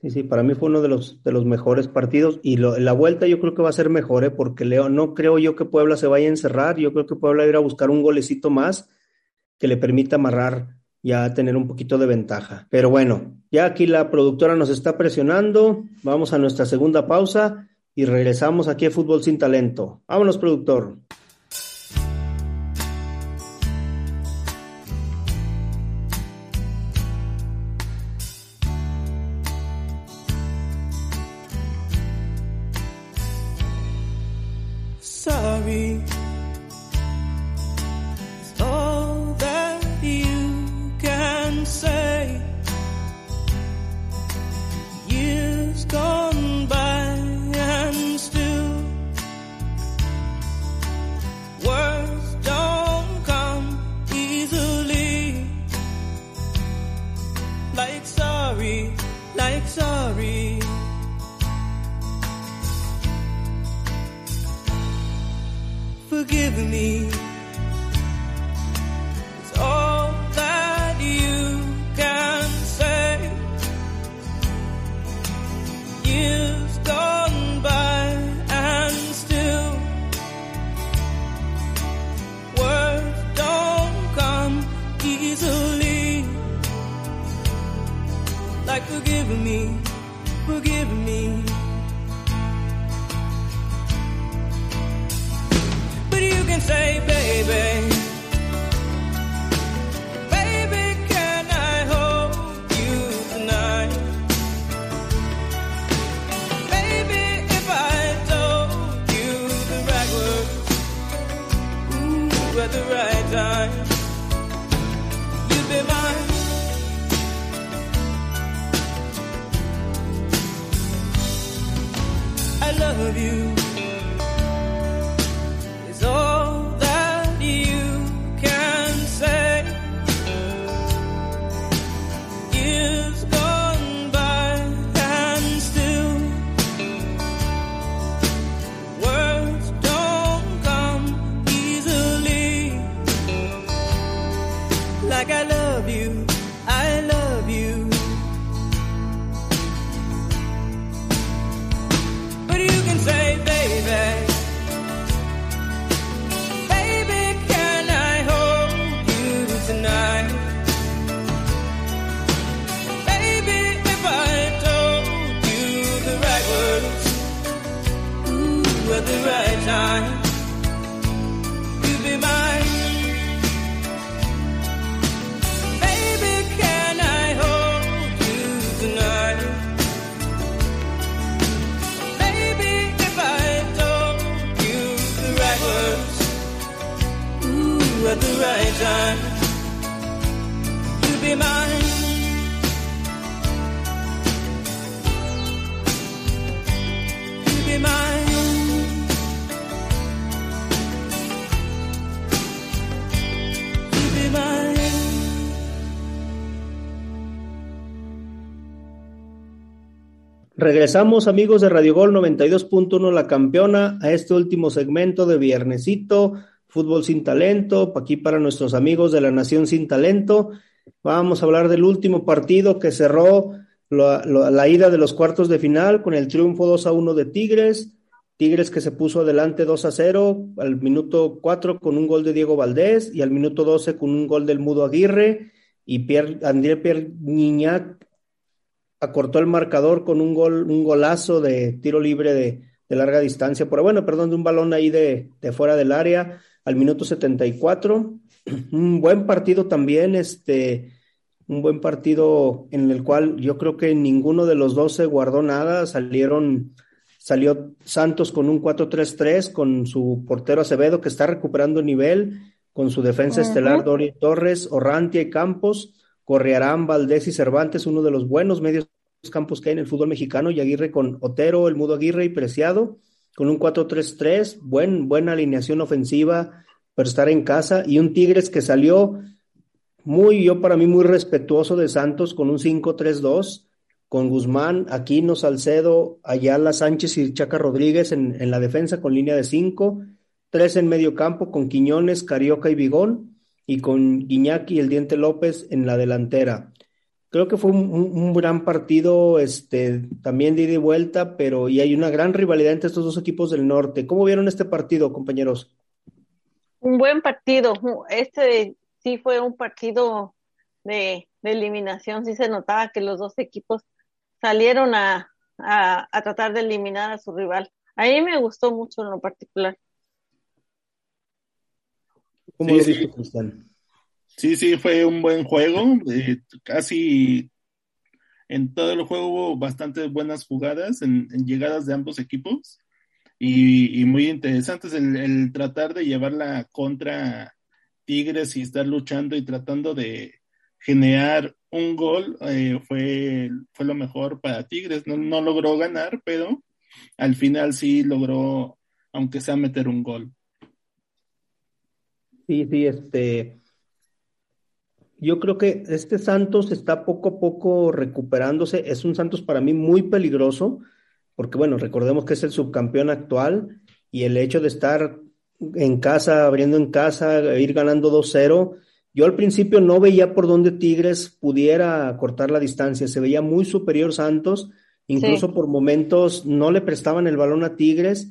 Sí, sí, para mí fue uno de los, de los mejores partidos y la vuelta yo creo que va a ser mejor, ¿eh? porque Leo, no creo yo que Puebla se vaya a encerrar, yo creo que Puebla irá a buscar un golecito más que le permita amarrar ya tener un poquito de ventaja. Pero bueno, ya aquí la productora nos está presionando. Vamos a nuestra segunda pausa y regresamos aquí a Fútbol sin Talento. Vámonos, productor. Regresamos amigos de Radio Gol 92.1 La Campeona a este último segmento de Viernesito, Fútbol sin Talento, aquí para nuestros amigos de la Nación sin Talento. Vamos a hablar del último partido que cerró la, la- ida de los cuartos de final con el triunfo 2 a 1 de Tigres. Tigres que se puso adelante 2 a 0 al minuto 4 con un gol de Diego Valdés y al minuto 12 con un gol del Mudo Aguirre y Pierre, André Pierre acortó el marcador con un gol, un golazo de tiro libre de, de larga distancia, pero bueno, perdón, de un balón ahí de, de fuera del área al minuto 74. Un buen partido también, este, un buen partido en el cual yo creo que ninguno de los dos se guardó nada, salieron, salió Santos con un 4-3-3 con su portero Acevedo que está recuperando nivel, con su defensa estelar Dori Torres, Orrantia y Campos, Correarán, Valdés y Cervantes, uno de los buenos medios campos que hay en el fútbol mexicano, y Aguirre con Otero, el Mudo Aguirre y Preciado, con un 4-3-3, buen, buena alineación ofensiva para estar en casa, y un Tigres que salió muy, yo para mí, muy respetuoso de Santos con un 5-3-2, con Guzmán, Aquino, Salcedo, Ayala, Sánchez y Chaca Rodríguez en, en la defensa con línea de 5, tres en medio campo con Quiñones, Carioca y Vigón, y con Guiñac y el Diente López en la delantera. Creo que fue un, un- gran partido, este, también de ida y vuelta, pero y hay una gran rivalidad entre estos dos equipos del norte. ¿Cómo vieron este partido, compañeros? Un buen partido. Este sí fue un partido de, de eliminación. Sí se notaba que los dos equipos salieron a, a, a tratar de eliminar a su rival. A mí me gustó mucho en lo particular. ¿Cómo Sí, lo sí. viste, Cristian? Sí, sí, fue un buen juego. eh, casi en todo el juego hubo bastantes buenas jugadas en, en llegadas de ambos equipos y, y muy interesantes el, el tratar de llevarla contra Tigres y estar luchando y tratando de generar un gol eh, fue, fue lo mejor para Tigres. No, no logró ganar, pero al final sí logró, aunque sea meter un gol. Sí, sí, este. Yo creo que este Santos está poco a poco recuperándose. Es un Santos para mí muy peligroso, porque bueno, recordemos que es el subcampeón actual y el hecho de estar en casa, abriendo en casa, ir ganando 2-0. Yo al principio no veía por dónde Tigres pudiera cortar la distancia. Se veía muy superior Santos, incluso Sí. por momentos no le prestaban el balón a Tigres.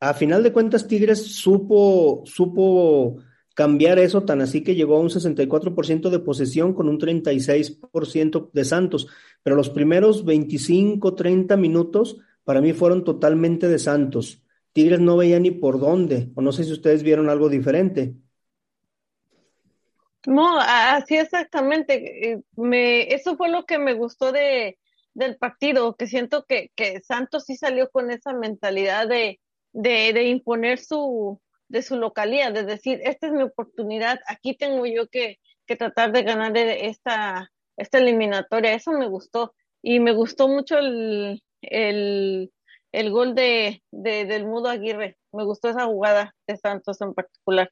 A final de cuentas, Tigres supo, supo cambiar eso tan así que llegó a un 64% de posesión con un 36% de Santos, pero los primeros 25, 30 minutos para mí fueron totalmente de Santos. Tigres no veía ni por dónde, o no sé si ustedes vieron algo diferente. No, así exactamente. Eh, me, eso fue lo que me gustó de, del partido, que siento que, que Santos sí salió con esa mentalidad de, de, de imponer su, de su localidad, de decir, esta es mi oportunidad, aquí tengo yo que, que tratar de ganar esta, esta eliminatoria. Eso me gustó. Y me gustó mucho el, el, el gol de, de, del Mudo Aguirre. Me gustó esa jugada de Santos en particular.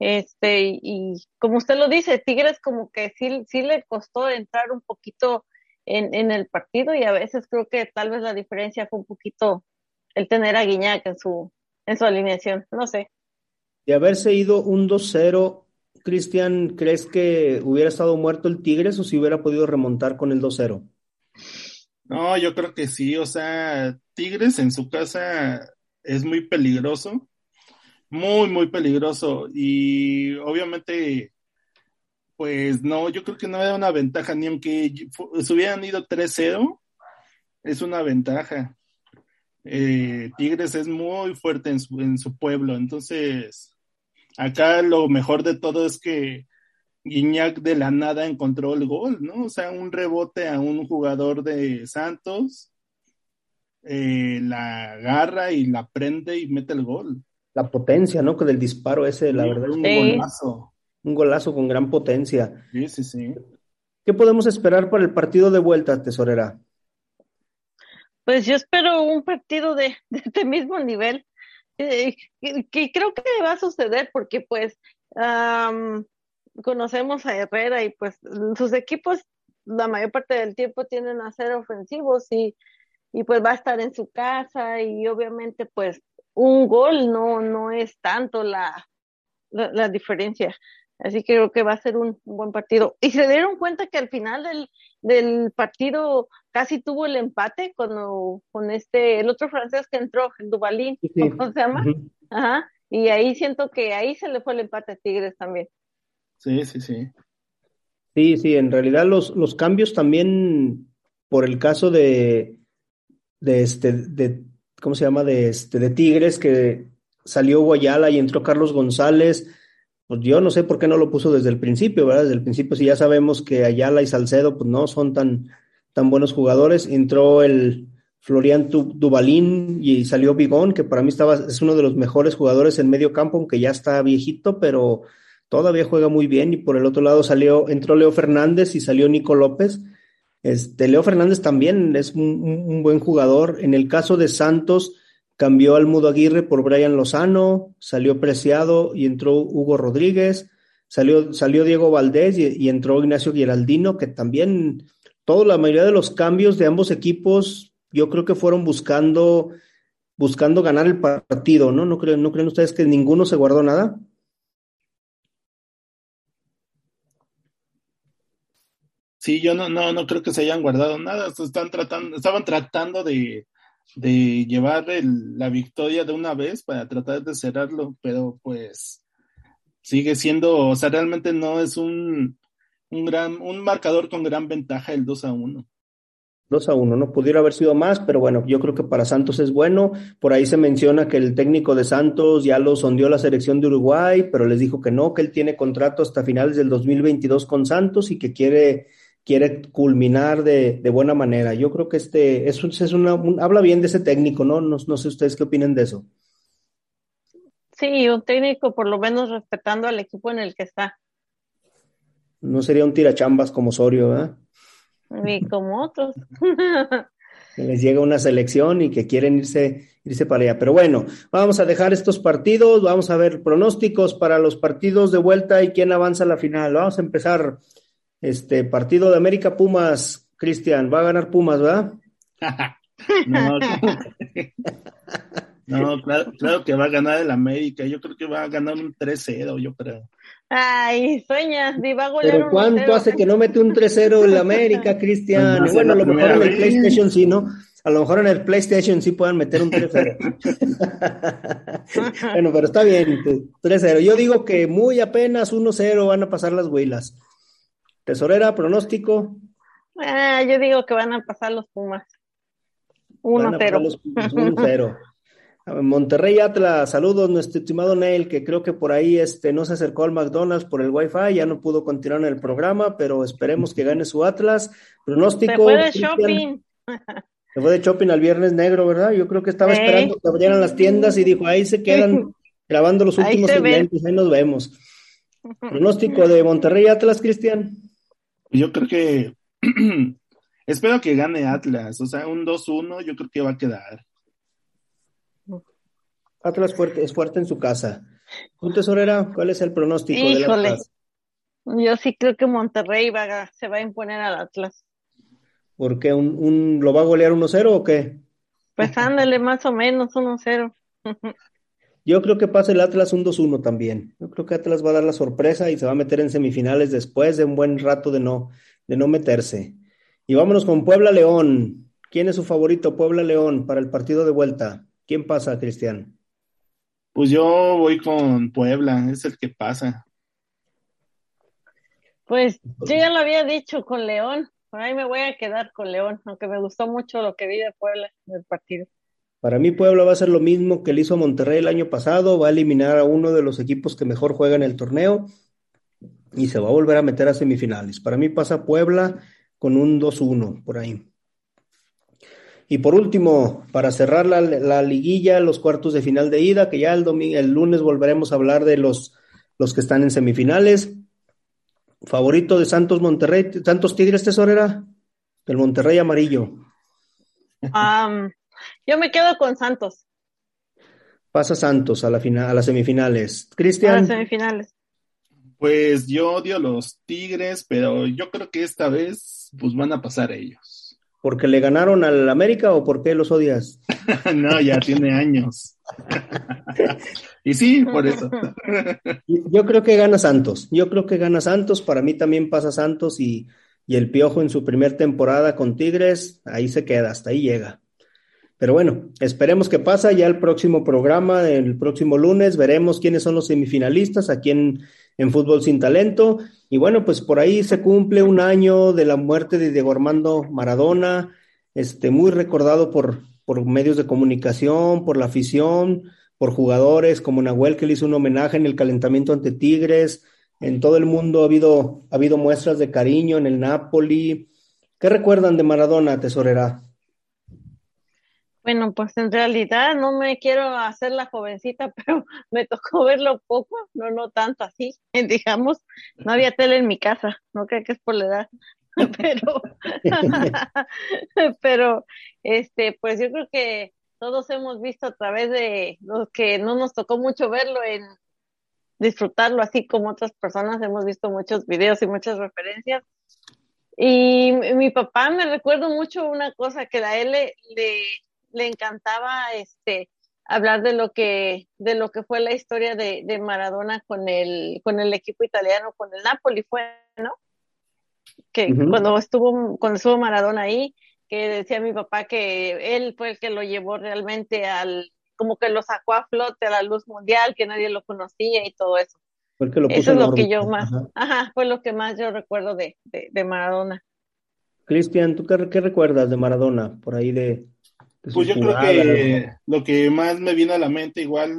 Este, y como usted lo dice, Tigres como que sí, sí le costó entrar un poquito en, en el partido y a veces creo que tal vez la diferencia fue un poquito el tener a Guiñac en su, en su alineación, no sé. De haberse ido un 2-0, Cristian, ¿crees que hubiera estado muerto el Tigres o si hubiera podido remontar con el 2-0? No, yo creo que sí, o sea, Tigres en su casa es muy peligroso, muy, muy peligroso y obviamente, pues no, yo creo que no era una ventaja, ni aunque se hubieran ido 3-0, es una ventaja. Eh, Tigres es muy fuerte en su, en su pueblo, entonces acá lo mejor de todo es que Guiñac de la nada encontró el gol, ¿no? O sea, un rebote a un jugador de Santos, eh, la agarra y la prende y mete el gol. La potencia, ¿no? Con el disparo ese, la verdad. Un golazo. Un golazo con gran potencia. Sí, sí, sí. ¿Qué podemos esperar para el partido de vuelta, tesorera? Pues yo espero un partido de, de este mismo nivel, eh, que, creo que va a suceder porque pues um, conocemos a Herrera y pues sus equipos la mayor parte del tiempo tienen a ser ofensivos y, y pues va a estar en su casa y obviamente pues un gol no, no es tanto la, la, la diferencia. Así que creo que va a ser un, un, buen partido. Y se dieron cuenta que al final del, del partido casi tuvo el empate con, con este, el otro francés que entró, el Dubalín, sí. ¿cómo se llama? Uh -huh. Ajá. Y ahí siento que ahí se le fue el empate a Tigres también. Sí, sí, sí. Sí, sí, en realidad los, los cambios también, por el caso de, de este, de, ¿cómo se llama? De este, de Tigres, que salió Guayala y entró Carlos González, pues yo no sé por qué no lo puso desde el principio, ¿verdad? Desde el principio, si ya sabemos que Ayala y Salcedo, pues no son tan, tan buenos jugadores, entró el Florian Dubalín y salió Bigón, que para mí estaba, es uno de los mejores jugadores en medio campo, aunque ya está viejito, pero todavía juega muy bien y por el otro lado salió, entró Leo Fernández y salió Nico López. Este, Leo Fernández también es un, un, buen jugador. En el caso de Santos, cambió al Mudo Aguirre por Brian Lozano, salió Preciado y entró Hugo Rodríguez, salió, salió Diego Valdés y, entró Ignacio Giraldino, que también toda la mayoría de los cambios de ambos equipos, yo creo que fueron buscando, buscando ganar el partido, ¿no? ¿No creen, ¿No creen ustedes que ninguno se guardó nada? Sí, yo no, no, no creo que se hayan guardado nada. Están tratando, estaban tratando de, de llevar la victoria de una vez para tratar de cerrarlo, pero pues sigue siendo, o sea, realmente no es un, un gran, un marcador con gran ventaja el 2 a 1. 2 a 1, no pudiera haber sido más, pero bueno, yo creo que para Santos es bueno. Por ahí se menciona que el técnico de Santos ya lo sondeó la selección de Uruguay, pero les dijo que no, que él tiene contrato hasta finales del 2022 con Santos y que quiere quiere culminar de, de, buena manera. Yo creo que este es, es una, un, habla bien de ese técnico, ¿no? ¿no? No sé ustedes qué opinan de eso. Sí, un técnico por lo menos respetando al equipo en el que está. No sería un tirachambas como Osorio, ¿verdad? Ni como otros. que les llega una selección y que quieren irse, irse para allá. Pero bueno, vamos a dejar estos partidos, vamos a ver pronósticos para los partidos de vuelta y quién avanza a la final. Vamos a empezar este partido de América Pumas, Cristian, va a ganar Pumas, ¿verdad? no, No, claro, claro que va a ganar el América. Yo creo que va a ganar un 3-0, yo creo. Ay, sueñas, va a golear Pero ¿cuánto hace que no mete un 3-0 el América, Cristian? No sé, bueno, a lo mejor en el. PlayStation sí, ¿no? A lo mejor en el PlayStation sí puedan meter un 3-0. bueno, pero está bien, 3-0. Yo digo que muy apenas 1-0 van a pasar las huilas. Tesorera, pronóstico. Ah, yo digo que van a pasar los Pumas. Van a pasar 1-0. los Pumas, 1-0. A ver, Monterrey Atlas, saludos, nuestro estimado Neil, que creo que por ahí este, no se acercó al McDonald's por el Wi-Fi, ya no pudo continuar en el programa, pero esperemos que gane su Atlas. Pronóstico. Se fue de shopping. Se fue de shopping al Viernes Negro, ¿verdad? Yo creo que estaba esperando que abrieran las tiendas y dijo, ahí se quedan grabando los Ahí últimos ven. segmentos, ahí nos vemos. Pronóstico de Monterrey Atlas, Cristian. Yo creo que espero que gane Atlas, o sea, un 2-1 yo creo que va a quedar. Atlas fuerte, es fuerte en su casa. ¿Tu tesorera? ¿Cuál es el pronóstico del Híjole. Atlas? Yo sí creo que Monterrey va a- se va a imponer al Atlas. ¿Por qué? ¿Un, un- lo va a golear 1-0 o qué? Pues ándale, más o menos 1-0. Yo creo que pasa el Atlas un 2-1 también. Yo creo que Atlas va a dar la sorpresa y se va a meter en semifinales después de un buen rato de no, de no meterse. Y vámonos con Puebla León. ¿Quién es su favorito, Puebla León, para el partido de vuelta? ¿Quién pasa, Cristian? Pues yo voy con Puebla, es el que pasa. Pues yo ya lo había dicho con León. Por ahí me voy a quedar con León, aunque me gustó mucho lo que vi de Puebla del partido. Para mí, Puebla va a hacer lo mismo que le hizo a Monterrey el año pasado. Va a eliminar a uno de los equipos que mejor juegan el torneo y se va a volver a meter a semifinales. Para mí pasa Puebla con un 2-1 por ahí. Y por último, para cerrar la, la liguilla, los cuartos de final de ida, que ya el, domingo, el lunes volveremos a hablar de los, los que están en semifinales. Favorito de Santos Monterrey, Santos Tigres Tesorera, el Monterrey amarillo. Am, yo me quedo con Santos Pasa Santos a la final, a las semifinales. para las Cristian, semifinales. Pues yo odio a los Tigres, pero yo creo que esta vez pues van a pasar ellos. ¿porque le ganaron al América o por qué los odias? no, ya tiene años. y sí, por eso. Yo creo que gana Santos. Yo creo que gana Santos. Para mí también pasa Santos y, y el Piojo en su primer temporada con Tigres, ahí se queda, hasta ahí llega. Pero bueno, esperemos que pasa ya el próximo programa, el próximo lunes, veremos quiénes son los semifinalistas aquí en, en Fútbol Sin Talento. Y bueno, pues por ahí se cumple un año de la muerte de Diego Armando Maradona, este, muy recordado por, por medios de comunicación, por la afición, por jugadores como Nahuel, que le hizo un homenaje en el calentamiento ante Tigres. En todo el mundo ha habido, ha habido muestras de cariño en el Napoli. ¿Qué recuerdan de Maradona, tesorera? Bueno, pues en realidad no me quiero hacer la jovencita, pero me tocó verlo poco, no, no tanto así, digamos. No había tele en mi casa, no creo que es por la edad, pero, pero, este, pues yo creo que todos hemos visto a través de los que no nos tocó mucho verlo en disfrutarlo así como otras personas, hemos visto muchos videos y muchas referencias. Y mi papá me recuerdo mucho una cosa que a él le, le, le encantaba este hablar de lo que de lo que fue la historia de, de Maradona con el con el equipo italiano con el Napoli fue no que cuando estuvo cuando estuvo Maradona ahí que decía mi papá que él fue el que lo llevó realmente al como que lo sacó a flote a la luz mundial que nadie lo conocía y todo eso Fue el que lo puso eso es lo que yo más Ajá. ajá fue lo que más yo recuerdo de, de, de Maradona Cristian, ¿tú qué, qué recuerdas de Maradona? Por ahí de, Pues yo creo que lo que más me viene a la mente, igual,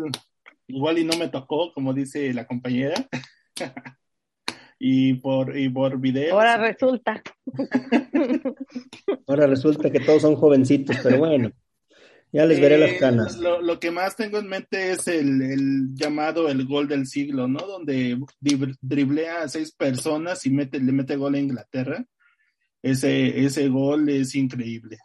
igual y no me tocó, como dice la compañera. y por, y por videos. ahora resulta Ahora resulta que todos son jovencitos, pero bueno, ya les veré las Eh, canas. Lo, lo que más tengo en mente es el, el llamado el gol del siglo, ¿no? Donde drib- driblea a seis personas y mete, le mete gol a Inglaterra. Ese, ese gol es increíble.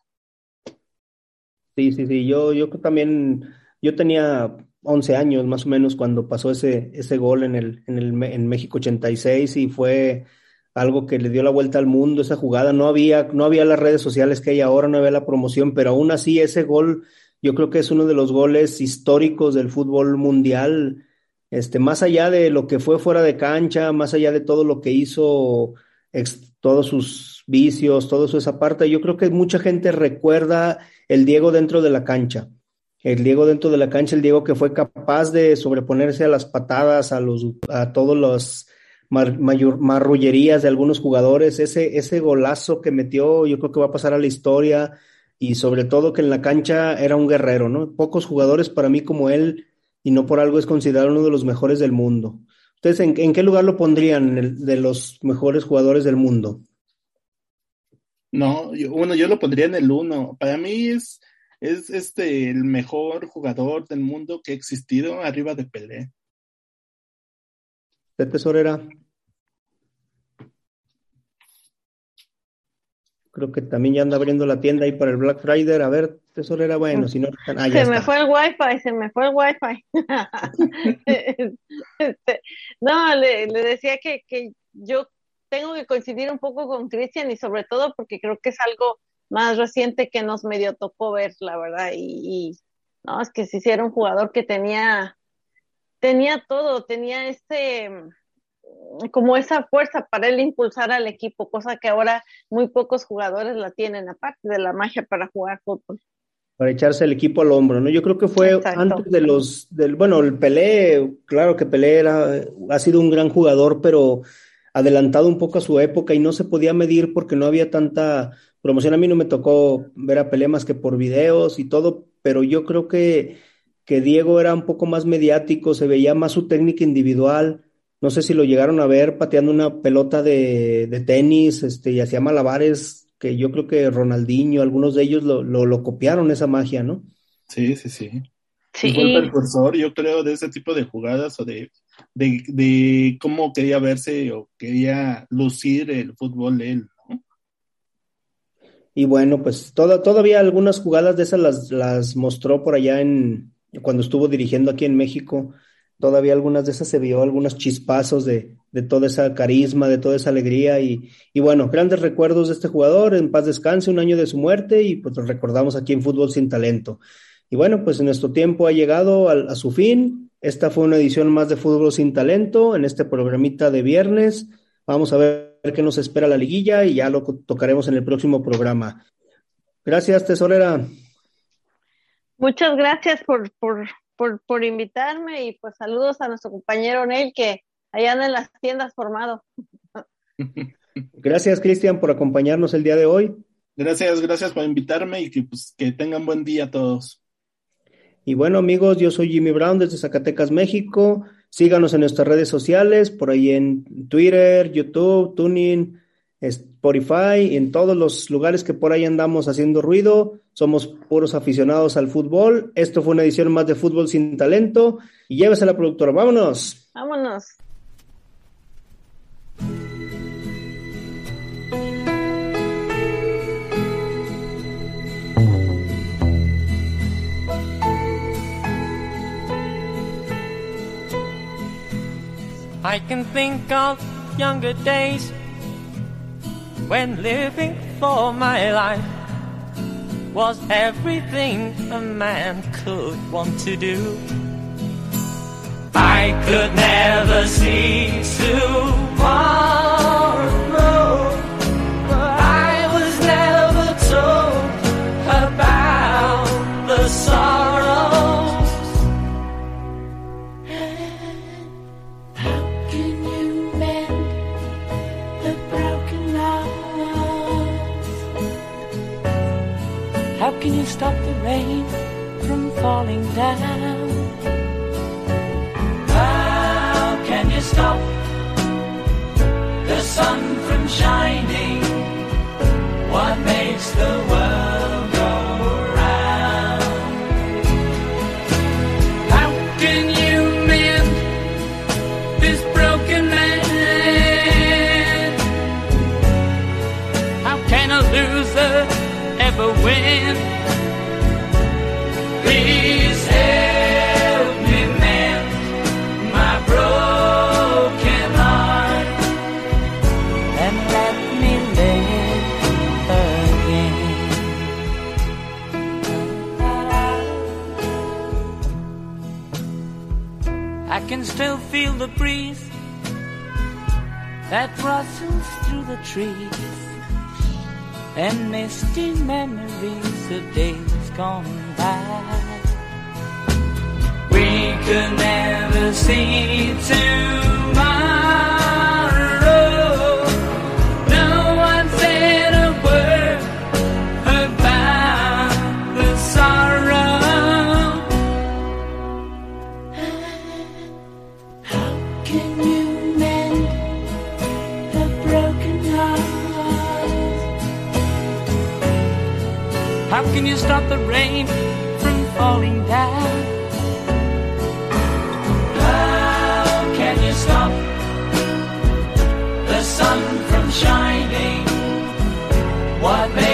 Sí, sí, sí, yo, yo también, yo tenía 11 años más o menos cuando pasó ese, ese gol en el, en el, en México 86 y fue algo que le dio la vuelta al mundo, esa jugada, no había, no había las redes sociales que hay ahora, no había la promoción, pero aún así ese gol Yo creo que es uno de los goles históricos del fútbol mundial, este, más allá de lo que fue fuera de cancha, más allá de todo lo que hizo, todos sus vicios, todo eso esa parte, yo creo que mucha gente recuerda el Diego dentro de la cancha. El Diego dentro de la cancha, el Diego que fue capaz de sobreponerse a las patadas, a los, a todos los marrullerías de algunos jugadores, ese, ese golazo que metió, yo creo que va a pasar a la historia y sobre todo que en la cancha era un guerrero, ¿no? Pocos jugadores para mí como él y no por algo es considerado uno de los mejores del mundo. ¿Ustedes en, qué lugar lo pondrían de los mejores jugadores del mundo? No, yo, bueno, yo lo pondría en el uno. Para mí es, es este el mejor jugador del mundo que ha existido arriba de Pelé. ¿De tesorera? Creo que también ya anda abriendo la tienda ahí para el Black Friday. A ver, tesorera, bueno, si no... Ah, se me fue el wifi, se me fue el wifi. Este, no, le, decía que, yo tengo que coincidir un poco con Cristian y sobre todo porque creo que es algo más reciente que nos medio tocó ver, la verdad. Y, y no, es que si era un jugador que tenía, tenía todo, tenía este como esa fuerza para él impulsar al equipo, cosa que ahora muy pocos jugadores la tienen, aparte de la magia para jugar fútbol. Para echarse el equipo al hombro, ¿no? Yo creo que fue antes de los, del, bueno, el Pelé, claro que Pelé era, ha sido un gran jugador, pero adelantado un poco a su época y no se podía medir porque no había tanta promoción. A mí no me tocó ver a Pelé más que por videos y todo, pero yo creo que, que Diego era un poco más mediático, se veía más su técnica individual no sé si lo llegaron a ver pateando una pelota de, tenis este, y hacía malabares, que yo creo que Ronaldinho, algunos de ellos lo, lo, copiaron esa magia, ¿no? Sí, sí, sí. Sí. fue el precursor, yo creo, de ese tipo de jugadas o de, de, cómo quería verse o quería lucir el fútbol de él. Y bueno, pues todavía algunas jugadas de esas las, las mostró por allá en cuando estuvo dirigiendo aquí en México todavía algunas de esas se vio, algunos chispazos de, de toda esa carisma, de toda esa alegría y, y, bueno, grandes recuerdos de este jugador, en paz descanse, un año de su muerte y pues lo recordamos aquí en Fútbol Sin Talento. Y bueno, pues nuestro tiempo ha llegado a, su fin. Esta fue una edición más de Fútbol Sin Talento en este programita de viernes. Vamos a ver qué nos espera la liguilla y ya lo tocaremos en el próximo programa. Gracias, tesorera. Muchas gracias por, por por, invitarme y pues saludos a nuestro compañero Nel que allá anda en las tiendas formado. Gracias, Cristian, por acompañarnos el día de hoy. Gracias, gracias por invitarme y que, pues, que tengan buen día todos. Y bueno, amigos, yo soy Jimmy Brown desde Zacatecas, México. Síganos en nuestras redes sociales, por ahí en Twitter, YouTube, Tuning, Spotify, en todos los lugares que por ahí andamos haciendo ruido. Somos puros aficionados al fútbol. Esto fue una edición más de Fútbol sin Talento. Y llévese a la productora. Vámonos. Vámonos. I can think of younger days when living for my life was everything a man could want to do. I could never see tomorrow. refrain from falling down. How can you stop the sun from shining? What makes